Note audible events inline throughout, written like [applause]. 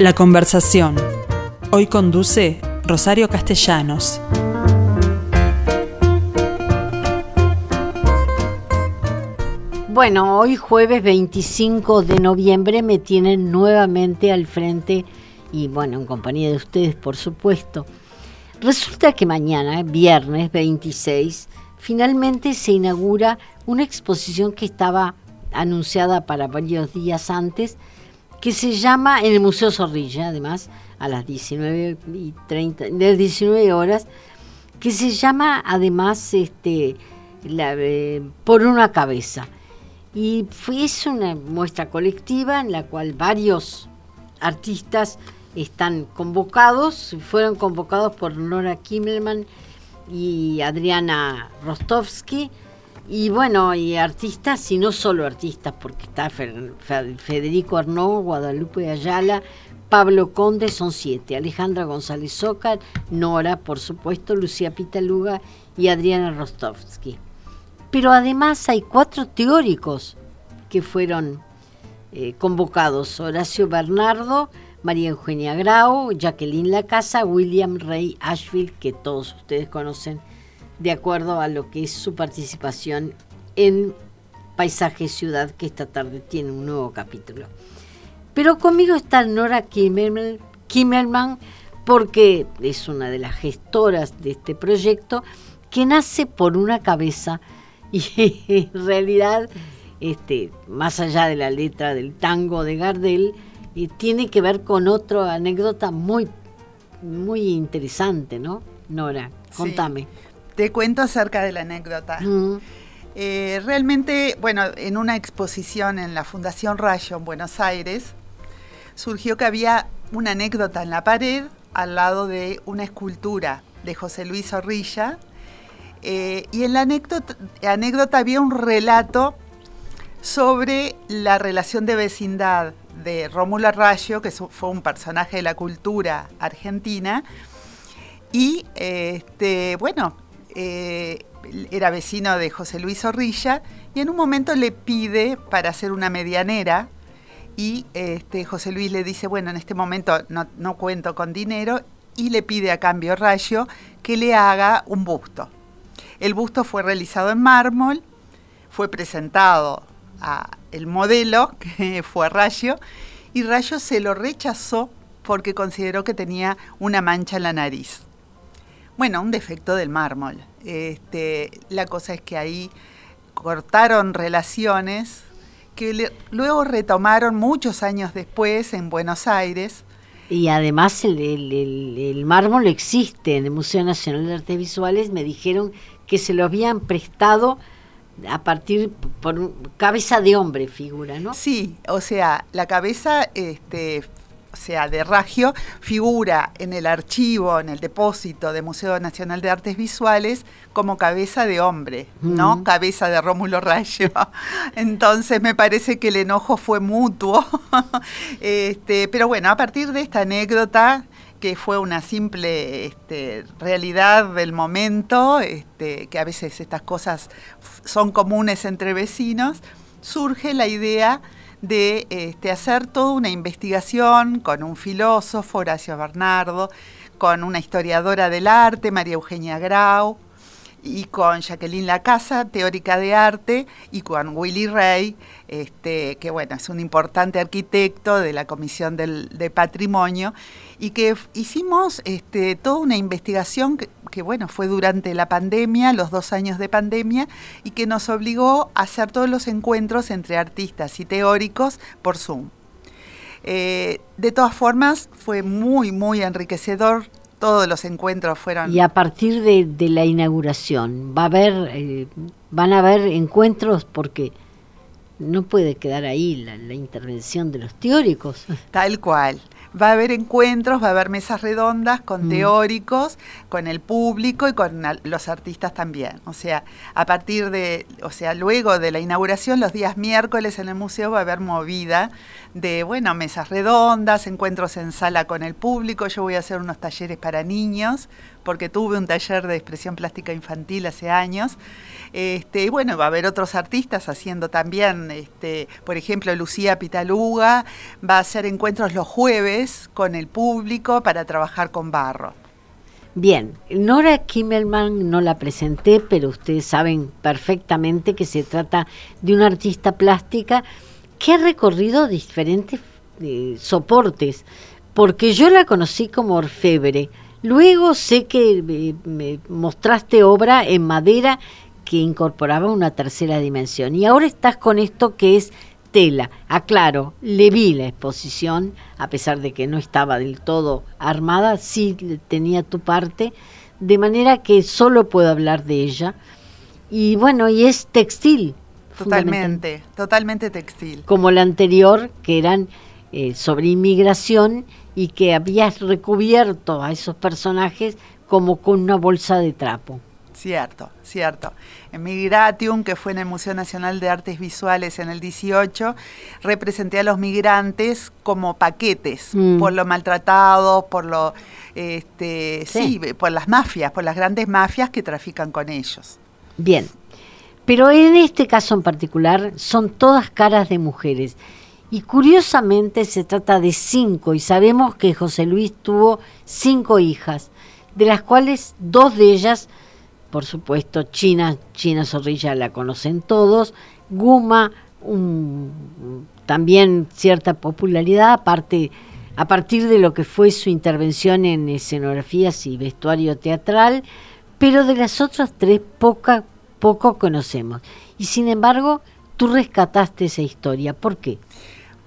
La conversación. Hoy conduce Rosario Castellanos. Bueno, hoy jueves 25 de noviembre me tienen nuevamente al frente y bueno, en compañía de ustedes, por supuesto. Resulta que mañana, viernes 26, finalmente se inaugura una exposición que estaba anunciada para varios días antes, que se llama en el Museo Zorrilla, además, a las 19 y 30, de 19 horas, que se llama además este, eh, por una cabeza. Y es una muestra colectiva en la cual varios artistas están convocados, fueron convocados por Nora Kimmelman y Adriana Rostovsky, y bueno, y artistas, y no solo artistas, porque está Federico Arnaud, Guadalupe Ayala, Pablo Conde, son siete, Alejandra González Zócar, Nora, por supuesto, Lucía Pitaluga y Adriana Rostovsky. Pero además hay cuatro teóricos que fueron eh, convocados, Horacio Bernardo, María Eugenia Grau, Jacqueline Lacasa, William Ray Ashfield, que todos ustedes conocen de acuerdo a lo que es su participación en Paisaje Ciudad, que esta tarde tiene un nuevo capítulo. Pero conmigo está Nora Kimmerman, porque es una de las gestoras de este proyecto, que nace por una cabeza y [laughs] en realidad, este, más allá de la letra del tango de Gardel, eh, tiene que ver con otra anécdota muy, muy interesante, ¿no? Nora, contame. Te cuento acerca de la anécdota. Eh, realmente, bueno, en una exposición en la Fundación Rayo en Buenos Aires, surgió que había una anécdota en la pared al lado de una escultura de José Luis Zorrilla, eh, y en la anécdota, había un relato sobre la relación de vecindad de Rómulo Rayo, que fue un personaje de la cultura argentina, y este, bueno, eh, era vecino de José Luis Zorrilla, y en un momento le pide para hacer una medianera, y este, José Luis le dice, bueno, en este momento no, no cuento con dinero, y le pide a cambio Rayo que le haga un busto. El busto fue realizado en mármol, fue presentado a el modelo, [laughs] que fue Rayo, y Rayo se lo rechazó porque consideró que tenía una mancha en la nariz. Bueno, un defecto del mármol. Este, la cosa es que ahí cortaron relaciones que luego retomaron muchos años después en Buenos Aires y además el, mármol existe en el Museo Nacional de Artes Visuales. Me dijeron que se lo habían prestado a partir por cabeza de hombre figura, ¿no? Sí, o sea, la cabeza este, sea, de Ragio, figura en el archivo, en el depósito del Museo Nacional de Artes Visuales como cabeza de hombre, ¿no? Cabeza de Rómulo Raggio. Entonces me parece que el enojo fue mutuo. [laughs] este, pero bueno, a partir de esta anécdota, que fue una simple este, realidad del momento, este, que a veces estas cosas son comunes entre vecinos, surge la idea de este, hacer toda una investigación con un filósofo, Horacio Bernardo, con una historiadora del arte, María Eugenia Grau, y con Jacqueline Lacasa, teórica de arte, y con Willy Rey, este, que bueno, es un importante arquitecto de la Comisión del, de Patrimonio, y que hicimos este, toda una investigación que, bueno, fue durante la pandemia, los dos años de pandemia, y que nos obligó a hacer todos los encuentros entre artistas y teóricos por Zoom. Eh, de todas formas, fue muy, muy enriquecedor todos los encuentros fueron. Y a partir de, la inauguración, va a haber, eh, van a haber encuentros porque no puede quedar ahí la, la, intervención de los teóricos. Tal cual va a haber encuentros, va a haber mesas redondas con mm. teóricos, con el público y con los artistas también. O sea, a partir de, o sea, luego de la inauguración, los días miércoles en el museo va a haber movida de, bueno, mesas redondas, encuentros en sala con el público. Yo voy a hacer unos talleres para niños porque tuve un taller de expresión plástica infantil hace años. Este, y bueno, va a haber otros artistas haciendo también, este, por ejemplo, Lucía Pitaluga va a hacer encuentros los jueves con el público para trabajar con barro. Bien, Nora Kimmelman no la presenté, pero ustedes saben perfectamente que se trata de una artista plástica que ha recorrido diferentes eh, soportes, porque yo la conocí como orfebre. Luego sé que eh, me mostraste obra en madera que incorporaba una tercera dimensión. Y ahora estás con esto que es tela. Aclaro, le vi la exposición, a pesar de que no estaba del todo armada, sí tenía tu parte, de manera que solo puedo hablar de ella. Y bueno, y es textil. Totalmente, totalmente textil. Como la anterior, que eran eh, sobre inmigración y que habías recubierto a esos personajes como con una bolsa de trapo. Cierto, cierto. En Migratium, que fue en el Museo Nacional de Artes Visuales en el 18, representé a los migrantes como paquetes, mm. por lo maltratados, por lo, este, sí. por las mafias, por las grandes mafias que trafican con ellos. Bien, pero en este caso en particular son todas caras de mujeres. Y curiosamente se trata de cinco, y sabemos que José Luis tuvo cinco hijas, de las cuales dos de ellas por supuesto, China, China Zorrilla la conocen todos, Guma, también cierta popularidad, aparte, a partir de lo que fue su intervención en escenografías y vestuario teatral, pero de las otras tres poca, poco conocemos. Y sin embargo, tú rescataste esa historia. ¿Por qué?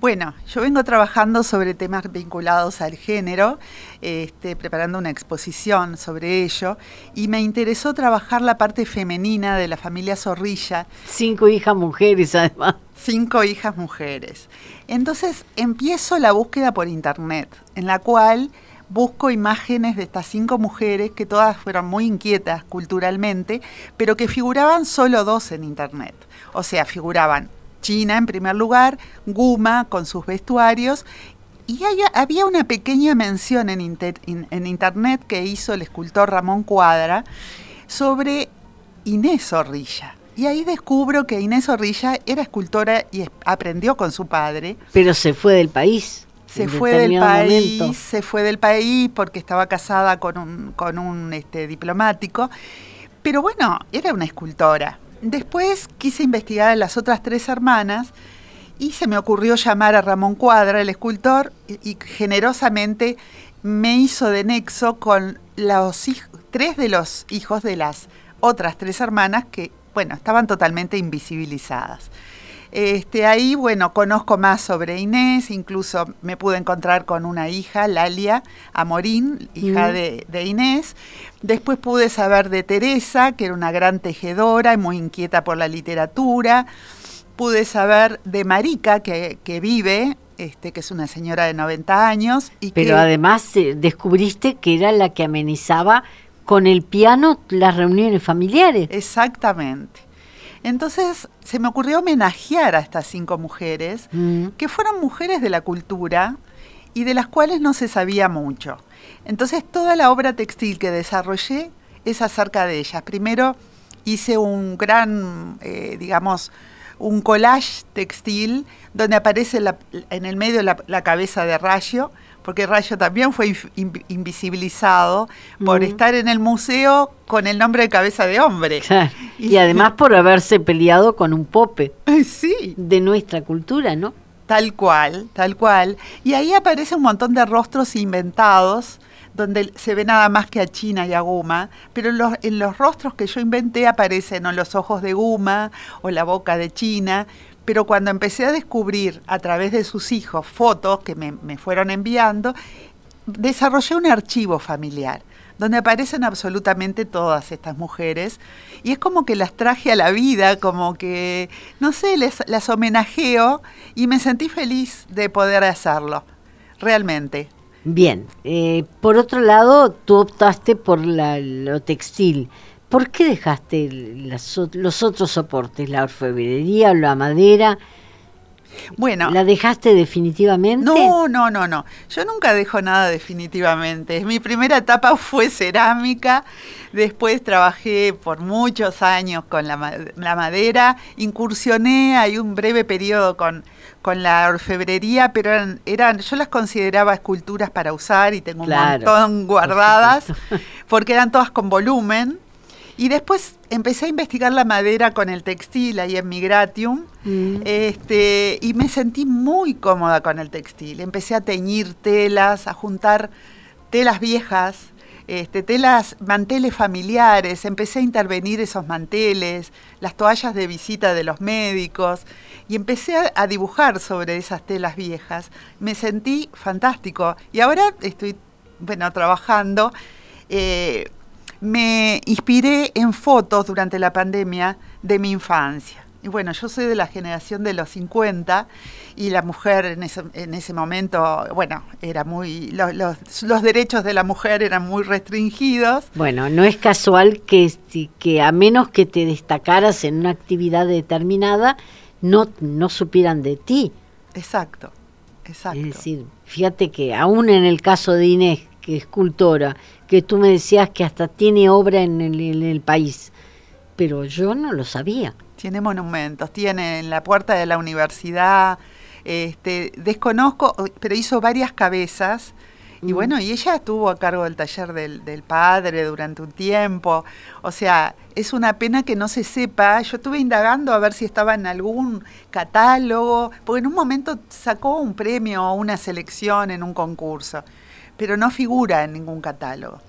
Bueno, yo vengo trabajando sobre temas vinculados al género, este, preparando una exposición sobre ello, y me interesó trabajar la parte femenina de la familia Zorrilla. Cinco hijas mujeres, además. Cinco hijas mujeres. Entonces empiezo la búsqueda por internet, en la cual busco imágenes de estas cinco mujeres que todas fueron muy inquietas culturalmente, pero que figuraban solo dos en internet. O sea, figuraban China en primer lugar, Guma con sus vestuarios y había una pequeña mención en, internet que hizo el escultor Ramón Cuadra sobre Inés Zorrilla. Y ahí descubro que Inés Zorrilla era escultora y aprendió con su padre. Pero se fue del país. Se fue del país, se fue del país porque estaba casada con un, con un este, diplomático. Pero bueno, era una escultora. Después quise investigar a las otras tres hermanas y se me ocurrió llamar a Ramón Cuadra, el escultor, y, generosamente me hizo de nexo con los tres de los hijos de las otras tres hermanas que, bueno, estaban totalmente invisibilizadas. Este, ahí, bueno, conozco más sobre Inés, incluso me pude encontrar con una hija, Lalia Amorín, hija mm. de, Inés. Después pude saber de Teresa, que era una gran tejedora y muy inquieta por la literatura. Pude saber de Marica, que, vive este, que es una señora de 90 años. Y Pero además eh, descubriste que era la que amenizaba con el piano las reuniones familiares. Exactamente. Entonces se me ocurrió homenajear a estas cinco mujeres, mm. que fueron mujeres de la cultura y de las cuales no se sabía mucho. Entonces toda la obra textil que desarrollé es acerca de ellas. Primero hice un gran, eh, digamos, un collage textil donde aparece en el medio la cabeza de Rayo, porque Rayo también fue invisibilizado por estar en el museo con el nombre de cabeza de hombre. Y, además por haberse peleado con un pope sí. de nuestra cultura, ¿no? Tal cual, tal cual. Y ahí aparece un montón de rostros inventados donde se ve nada más que a China y a Guma, pero en los, en los rostros que yo inventé aparecen o los ojos de Guma o la boca de China, pero cuando empecé a descubrir a través de sus hijos fotos que me, fueron enviando, desarrollé un archivo familiar donde aparecen absolutamente todas estas mujeres y es como que las traje a la vida, como que, no sé, les, las homenajeo y me sentí feliz de poder hacerlo, realmente. Bien, eh, por otro lado, tú optaste por la, lo textil. ¿Por qué dejaste los otros soportes, la orfebrería o la madera? Bueno. ¿La dejaste definitivamente? No, no, no, no. Yo nunca dejo nada definitivamente. Mi primera etapa [laughs] fue cerámica, después trabajé por muchos años con la, madera, incursioné, hay un breve periodo con, con la orfebrería, pero eran, eran, yo las consideraba esculturas para usar y tengo un montón guardadas, [laughs] porque eran todas con volumen. Y después empecé a investigar la madera con el textil ahí en Migratium mm. este, y me sentí muy cómoda con el textil. Empecé a teñir telas, a juntar telas viejas, este, telas, manteles familiares, empecé a intervenir esos manteles, las toallas de visita de los médicos y empecé a, dibujar sobre esas telas viejas. Me sentí fantástico y ahora estoy, bueno, trabajando. Eh, me inspiré en fotos durante la pandemia de mi infancia. Y bueno, yo soy de la generación de los 50 y la mujer en ese, en ese momento, bueno, era muy, los, los, derechos de la mujer eran muy restringidos. Bueno, no es casual que, que a menos que te destacaras en una actividad determinada, no, no supieran de ti. Exacto, exacto. Es decir, fíjate que aún en el caso de Inés, que es escultora, que tú me decías que hasta tiene obra en el, país, pero yo no lo sabía. Tiene monumentos, tiene en la puerta de la universidad, este, desconozco, pero hizo varias cabezas. Y mm. bueno, y ella estuvo a cargo del taller del, del, padre durante un tiempo. O sea, es una pena que no se sepa. Yo estuve indagando a ver si estaba en algún catálogo, porque en un momento sacó un premio o una selección en un concurso pero no figura en ningún catálogo.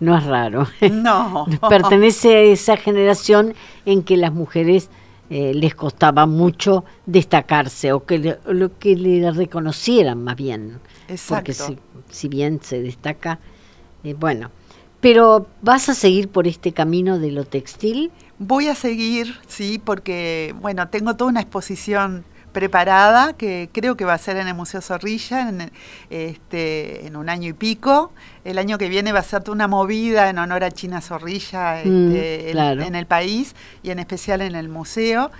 No es raro. [laughs] No. Pertenece a esa generación en que las mujeres eh, les costaba mucho destacarse o que lo que le reconocieran más bien. Exacto. Porque si, bien se destaca, eh, bueno. Pero ¿vas a seguir por este camino de lo textil? Voy a seguir, sí, porque, bueno, tengo toda una exposición preparada, que creo que va a ser en el Museo Zorrilla en, este, en un año y pico. El año que viene va a ser una movida en honor a China Zorrilla mm, este, en, el país y en especial en el museo.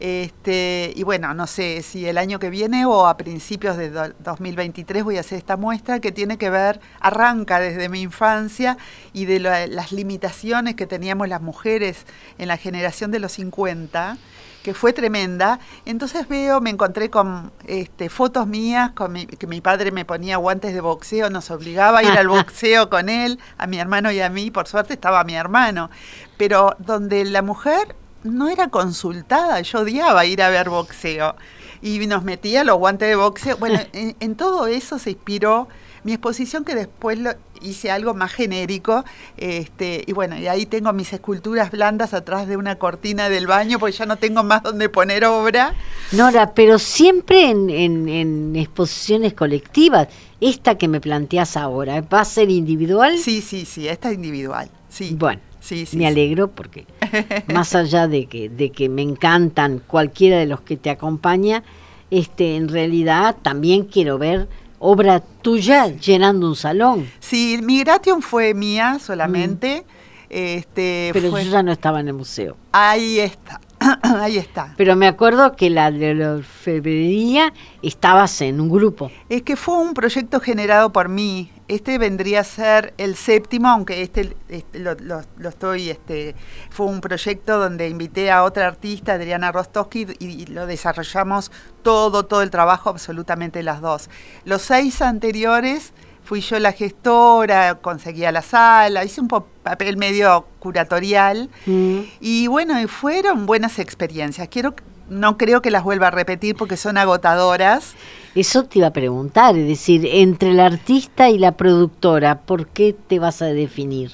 Este, y bueno, no sé si el año que viene o a principios de 2023 voy a hacer esta muestra que tiene que ver, arranca desde mi infancia y de las limitaciones que teníamos las mujeres en la generación de los 50 que fue tremenda. Entonces veo, me encontré con este, fotos mías, con que mi padre me ponía guantes de boxeo, nos obligaba a ir al [laughs] boxeo con él, a mi hermano y a mí, por suerte estaba mi hermano, pero donde la mujer no era consultada, yo odiaba ir a ver boxeo y nos metía los guantes de boxeo. Bueno, [laughs] en todo eso se inspiró mi exposición que después lo, hice algo más genérico, este, y bueno, y ahí tengo mis esculturas blandas atrás de una cortina del baño, porque ya no tengo más donde poner obra. Nora, pero siempre en, en, exposiciones colectivas, esta que me planteas ahora, ¿va a ser individual? Sí, sí, sí, esta es individual, sí. Bueno. Sí, sí, me alegro porque [laughs] más allá de que, de que me encantan cualquiera de los que te acompaña, este, en realidad también quiero ver obra tuya llenando un salón. Sí, Migration fue mía solamente. Mm. Este, Pero yo ya no estaba en el museo. Ahí está. [clears throat] Ahí está. Pero me acuerdo que la de la orfebrería estabas en un grupo. Es que fue un proyecto generado por mí. Este vendría a ser el séptimo, aunque este, este lo, estoy, este, fue un proyecto donde invité a otra artista, Adriana Rostowski, y, lo desarrollamos todo, todo el trabajo, absolutamente las dos. Los seis anteriores fui yo la gestora, conseguía la sala, hice un papel medio curatorial mm. y bueno, fueron buenas experiencias. Quiero no creo que las vuelva a repetir porque son agotadoras. Eso te iba a preguntar, es decir, entre el artista y la productora, ¿por qué te vas a definir?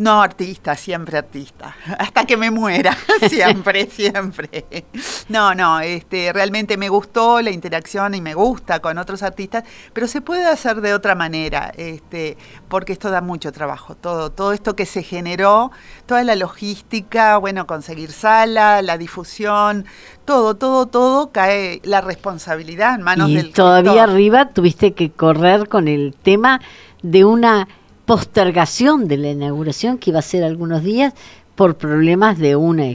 No, artista, siempre artista. [laughs] Hasta que me muera, [laughs] siempre, [laughs] siempre. No, no, este, realmente me gustó la interacción y me gusta con otros artistas, pero se puede hacer de otra manera, este, porque esto da mucho trabajo. Todo, todo esto que se generó, toda la logística, bueno, conseguir sala, la difusión, todo, todo, todo cae la responsabilidad en manos y Todavía arriba tuviste que correr con el tema de una postergación de la inauguración que iba a ser algunos días por problemas de una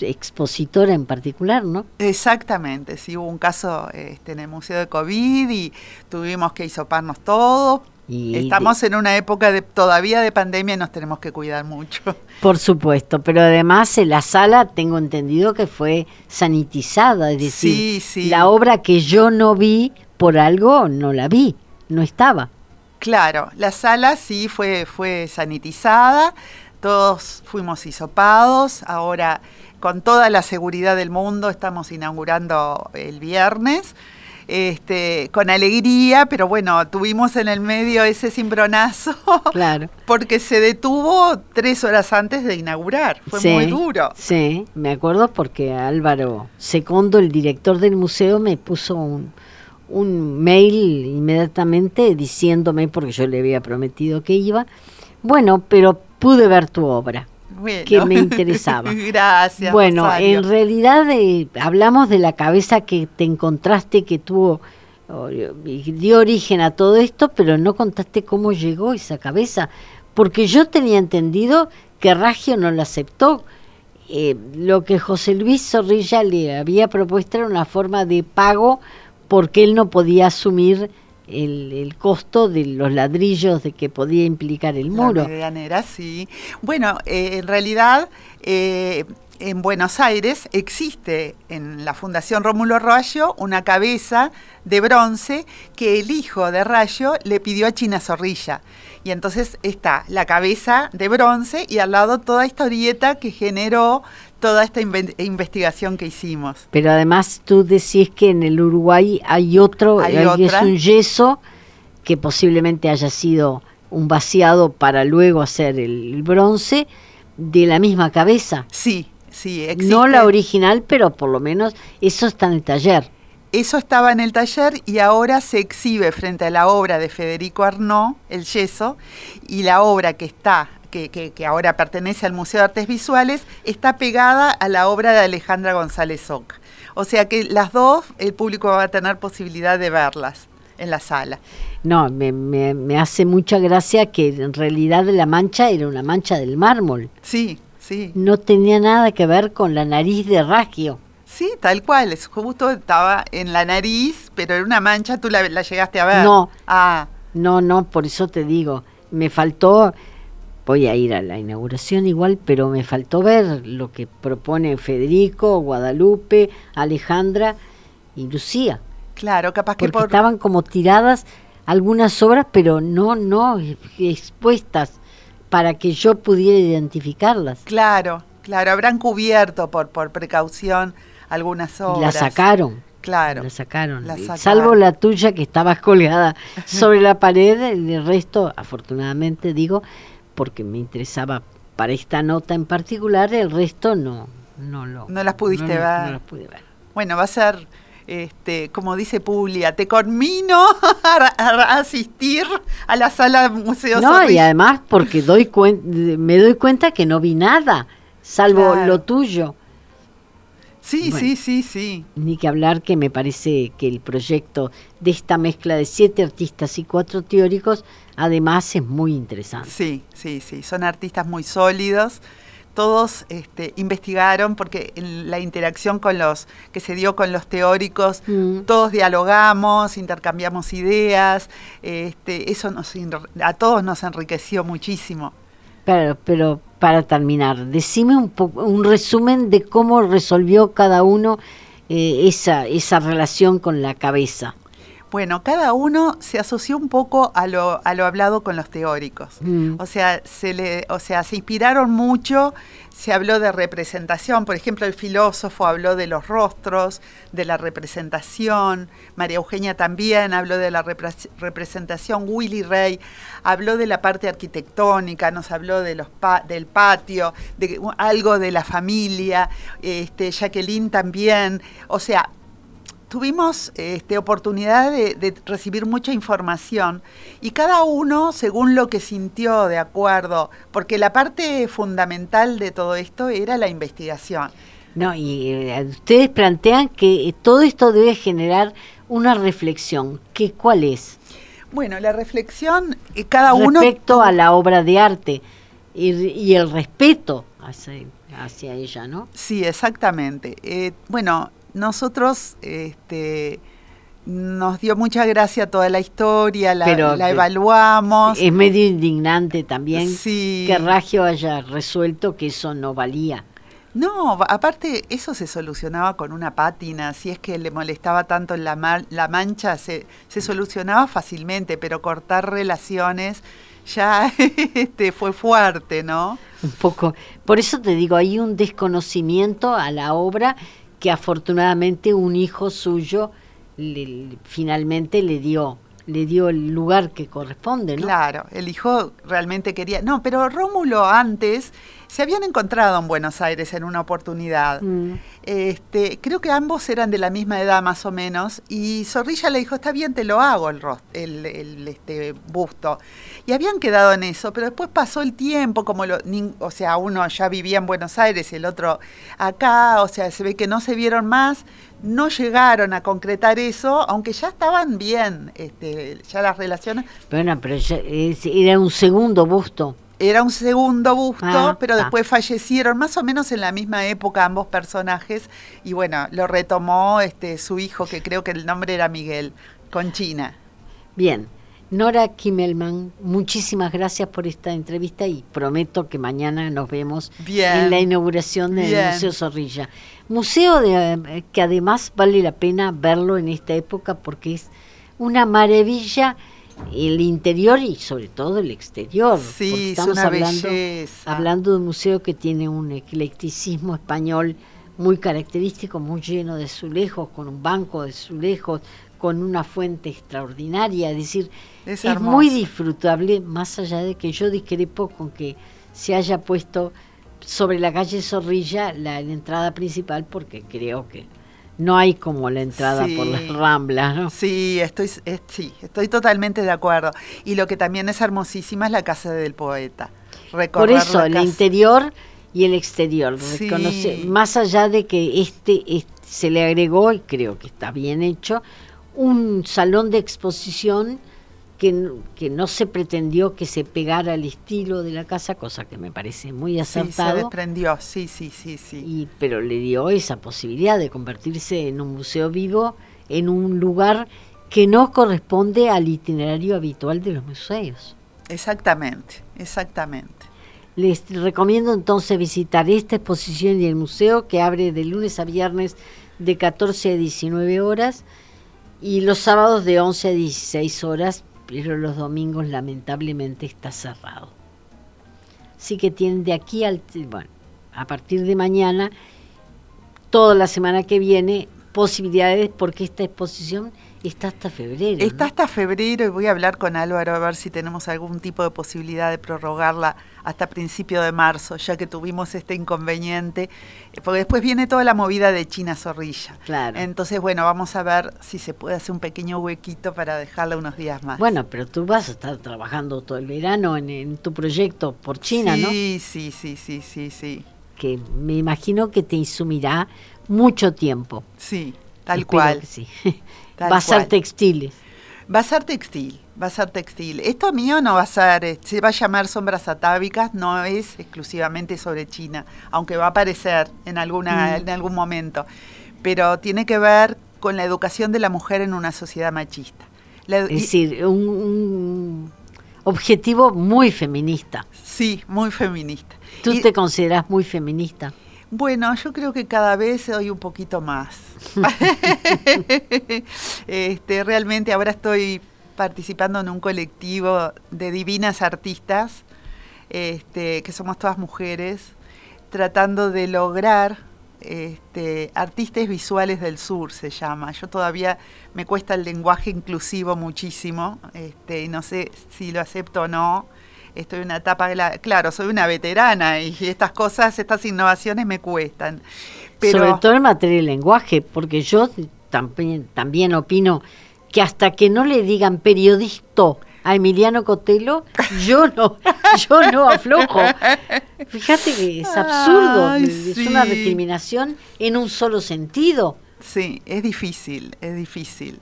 expositora en particular, ¿no? Exactamente, sí, hubo un caso este, en el Museo de COVID y tuvimos que hisoparnos todo. Y Estamos en una época de, todavía de pandemia y nos tenemos que cuidar mucho. [laughs] Por supuesto, pero además en la sala tengo entendido que fue sanitizada, es decir, la obra que yo no vi por algo no la vi, no estaba. Claro, la sala sí fue, fue sanitizada, todos fuimos hisopados, ahora con toda la seguridad del mundo estamos inaugurando el viernes. Este, con alegría, pero bueno, tuvimos en el medio ese cimbronazo, [laughs] claro. porque se detuvo tres horas antes de inaugurar, fue muy duro. Sí, me acuerdo porque Álvaro Secondo, el director del museo, me puso un, un mail inmediatamente diciéndome, porque yo le había prometido que iba, bueno, pero pude ver tu obra. que me interesaba. [laughs] Gracias. Bueno, en realidad eh, hablamos de la cabeza que te encontraste, que tuvo, dio origen a todo esto, pero no contaste cómo llegó esa cabeza, porque yo tenía entendido que Ragio no la aceptó. Eh, lo que José Luis Zorrilla le había propuesto era una forma de pago porque él no podía asumir el, costo de los ladrillos de que podía implicar el muro. Sí. Bueno, eh, en realidad eh, en Buenos Aires existe en la Fundación Rómulo Rayo una cabeza de bronce que el hijo de Rayo le pidió a China Zorrilla. Y entonces está la cabeza de bronce y al lado toda esta orieta que generó toda esta investigación que hicimos. Pero además tú decís que en el Uruguay hay otro, hay es un yeso que posiblemente haya sido un vaciado para luego hacer el, bronce de la misma cabeza. Sí, sí, existe. No la original, pero por lo menos eso está en el taller. Eso estaba en el taller y ahora se exhibe frente a la obra de Federico Arnaud, El yeso, y la obra que está que, ahora pertenece al Museo de Artes Visuales, está pegada a la obra de Alejandra González Oca. O sea que las dos, el público va a tener posibilidad de verlas en la sala. No, me, me, hace mucha gracia que en realidad la mancha era una mancha del mármol. Sí, sí. No tenía nada que ver con la nariz de Ragio. Sí, tal cual, es justo estaba en la nariz, pero era una mancha, tú la, la llegaste a ver. No, ah. no, no, por eso te digo, me faltó voy a ir a la inauguración igual, pero me faltó ver lo que propone Federico, Guadalupe, Alejandra y Lucía. Claro, capaz que porque estaban como tiradas algunas obras, pero no, no expuestas para que yo pudiera identificarlas. Claro, claro, habrán cubierto por, por precaución algunas obras. La sacaron. Claro. La sacaron. La sacaron. Salvo la tuya que estaba [laughs] colgada [laughs] sobre la pared, el resto, afortunadamente digo, porque me interesaba para esta nota en particular, el resto no, no lo. No las pudiste ver. No las pude ver. Bueno, va a ser, este, como dice Publia, te conmino [laughs] a, asistir a la sala museo. No, y además porque doy me doy cuenta que no vi nada, salvo lo tuyo. Sí, sí, sí, sí. Ni que hablar que me parece que el proyecto de esta mezcla de siete artistas y cuatro teóricos, además es muy interesante. Sí, sí, sí. Son artistas muy sólidos. Todos este, investigaron porque en la interacción con los que se dio con los teóricos, mm. todos dialogamos, intercambiamos ideas. Este, eso nos, a todos nos enriqueció muchísimo. Pero, pero para terminar, decime un, un resumen de cómo resolvió cada uno eh, esa, esa relación con la cabeza. Bueno, cada uno se asoció un poco a lo, a lo hablado con los teóricos. Mm. O, sea, se le, o sea, se inspiraron mucho, se habló de representación, por ejemplo, el filósofo habló de los rostros, de la representación, María Eugenia también habló de la representación, Willy Rey habló de la parte arquitectónica, nos habló de los del patio, de algo de la familia, este, Jacqueline también, o sea, tuvimos este, oportunidad de, recibir mucha información y cada uno según lo que sintió de acuerdo, porque la parte fundamental de todo esto era la investigación. No, y eh, ustedes plantean que todo esto debe generar una reflexión, ¿qué cuál es? Bueno, la reflexión, eh, cada uno... Respecto a la obra de arte y, y el respeto hacia, hacia ella, ¿no? Sí, exactamente. Eh, bueno, nosotros este, nos dio mucha gracia toda la historia, la, Pero, la eh, evaluamos. Es medio indignante también Sí. que Raggio haya resuelto que eso no valía. No, aparte eso se solucionaba con una pátina, si es que le molestaba tanto la, ma- la mancha, se, se solucionaba fácilmente, pero cortar relaciones ya [laughs] este, fue fuerte, ¿no? Un poco. Por eso te digo, hay un desconocimiento a la obra que afortunadamente un hijo suyo le- finalmente le dio, le dio el lugar que corresponde, ¿no? Claro, el hijo realmente quería. No, pero Rómulo antes se habían encontrado en Buenos Aires en una oportunidad. Mm. Este, creo que ambos eran de la misma edad más o menos y Zorrilla le dijo, está bien, te lo hago el, el, el, este, busto. Y habían quedado en eso, pero después pasó el tiempo, como lo, o sea, uno ya vivía en Buenos Aires y el otro acá, o sea, se ve que no se vieron más, no llegaron a concretar eso, aunque ya estaban bien, este, ya las relaciones. Bueno, pero ya era un segundo busto. Era un segundo busto, Ah, pero ah. después fallecieron más o menos en la misma época ambos personajes y bueno, lo retomó este su hijo que creo que el nombre era Miguel, con China. Bien, Nora Kimmelman, muchísimas gracias por esta entrevista y prometo que mañana nos vemos Bien. en la inauguración del Bien. Museo Zorrilla. Museo de, eh, que además vale la pena verlo en esta época porque es una maravilla el interior y sobre todo el exterior. Sí, porque es estamos una hablando, belleza. hablando de un museo que tiene un eclecticismo español muy característico, muy lleno de azulejos, con un banco de azulejos, con una fuente extraordinaria, es decir, Es muy disfrutable, más allá de que yo discrepo con que se haya puesto sobre la calle Zorrilla la, la entrada principal, porque creo que no hay como la entrada Sí. por las ramblas, ¿no? Sí, estoy es- sí, estoy totalmente de acuerdo. Y lo que también es hermosísima es la casa del poeta. Por eso, el casa- interior y el exterior. Sí. reconoce- más allá de que este, este se le agregó, y creo que está bien hecho, un salón de exposición que, no se pretendió que se pegara al estilo de la casa, cosa que me parece muy Sí, se acertado. desprendió, sí, sí, sí, sí. y, pero le dio esa posibilidad de convertirse en un museo vivo, en un lugar que no corresponde al itinerario habitual de los museos. Exactamente, exactamente. Les recomiendo entonces visitar esta exposición y el museo que abre de lunes a viernes de 14 a 19 horas y los sábados de 11 a 16 horas, pero los domingos lamentablemente está cerrado. Así que tienen de aquí al, bueno, a partir de mañana, toda la semana que viene, posibilidades porque esta exposición está hasta febrero. Está ¿no? hasta febrero y voy a hablar con Álvaro a ver si tenemos algún tipo de posibilidad de prorrogarla hasta principio de marzo, ya que tuvimos este inconveniente, eh, porque después viene toda la movida de China Zorrilla. Claro. Entonces, bueno, vamos a ver si se puede hacer un pequeño huequito para dejarla unos días más. Bueno, pero tú vas a estar trabajando todo el verano en, en tu proyecto por China, ¿no? sí, sí, sí, sí, sí, sí, Que me imagino que te insumirá mucho tiempo. sí, tal Espero cual. que sí. [laughs] Tal va a ser cual. textiles. Va a ser textil, va a ser textil. Esto mío no va a ser, eh, se va a llamar sombras atávicas, no es exclusivamente sobre China, aunque va a aparecer en, alguna, Mm. en algún momento. Pero tiene que ver con la educación de la mujer en una sociedad machista. La Es y- decir, un, un objetivo muy feminista. sí, muy feminista. ¿Tú Y- te consideras muy feminista? Bueno, yo creo que cada vez soy un poquito más. [laughs] este, realmente ahora estoy participando en un colectivo de divinas artistas, este, que somos todas mujeres, tratando de lograr este, artistas visuales del sur, se llama. Yo todavía me cuesta el lenguaje inclusivo muchísimo, este, y no sé si lo acepto o no. Estoy en una etapa, cla- claro, soy una veterana y estas cosas, estas innovaciones me cuestan. Pero Sobre todo en materia de lenguaje, porque yo también, también opino que hasta que no le digan periodista a Emiliano Cotelo, yo no, [laughs] yo no aflojo. Fíjate que es absurdo, Ay, es una sí. recriminación en un solo sentido. Sí, es difícil, es difícil.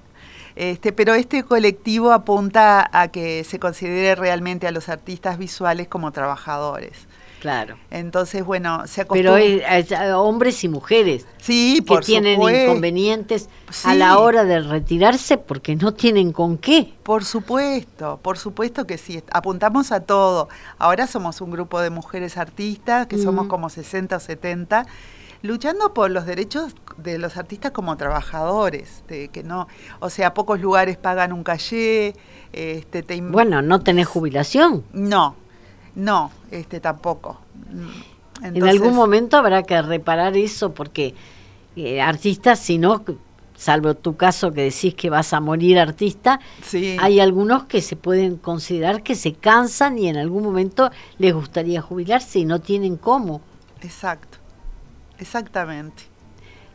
Este, pero este colectivo apunta a que se considere realmente a los artistas visuales como trabajadores. Claro. Entonces, bueno, se Pero acostumbra. es, es, hombres y mujeres sí, que por tienen supuesto. inconvenientes a la hora de retirarse porque no tienen con qué. Por supuesto, por supuesto que sí, apuntamos a todo. Ahora somos un grupo de mujeres artistas, que somos como 60 o 70, luchando por los derechos de los artistas como trabajadores, de que no, o sea, pocos lugares pagan un calle, este, te Bueno, no tenés jubilación. no, no, este tampoco. Mm, en algún momento habrá que reparar eso porque eh, artistas, si no, salvo tu caso que decís que vas a morir artista, sí, hay algunos que se pueden considerar que se cansan y en algún momento les gustaría jubilarse y no tienen cómo. exacto, exactamente.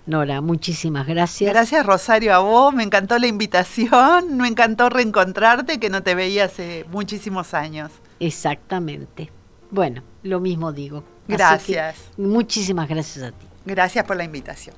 Nora, muchísimas gracias. Gracias Rosario a vos, me encantó la invitación, me encantó reencontrarte que no te veía hace muchísimos años. Exactamente. Bueno, lo mismo digo. Gracias. muchísimas gracias a ti. Gracias por la invitación.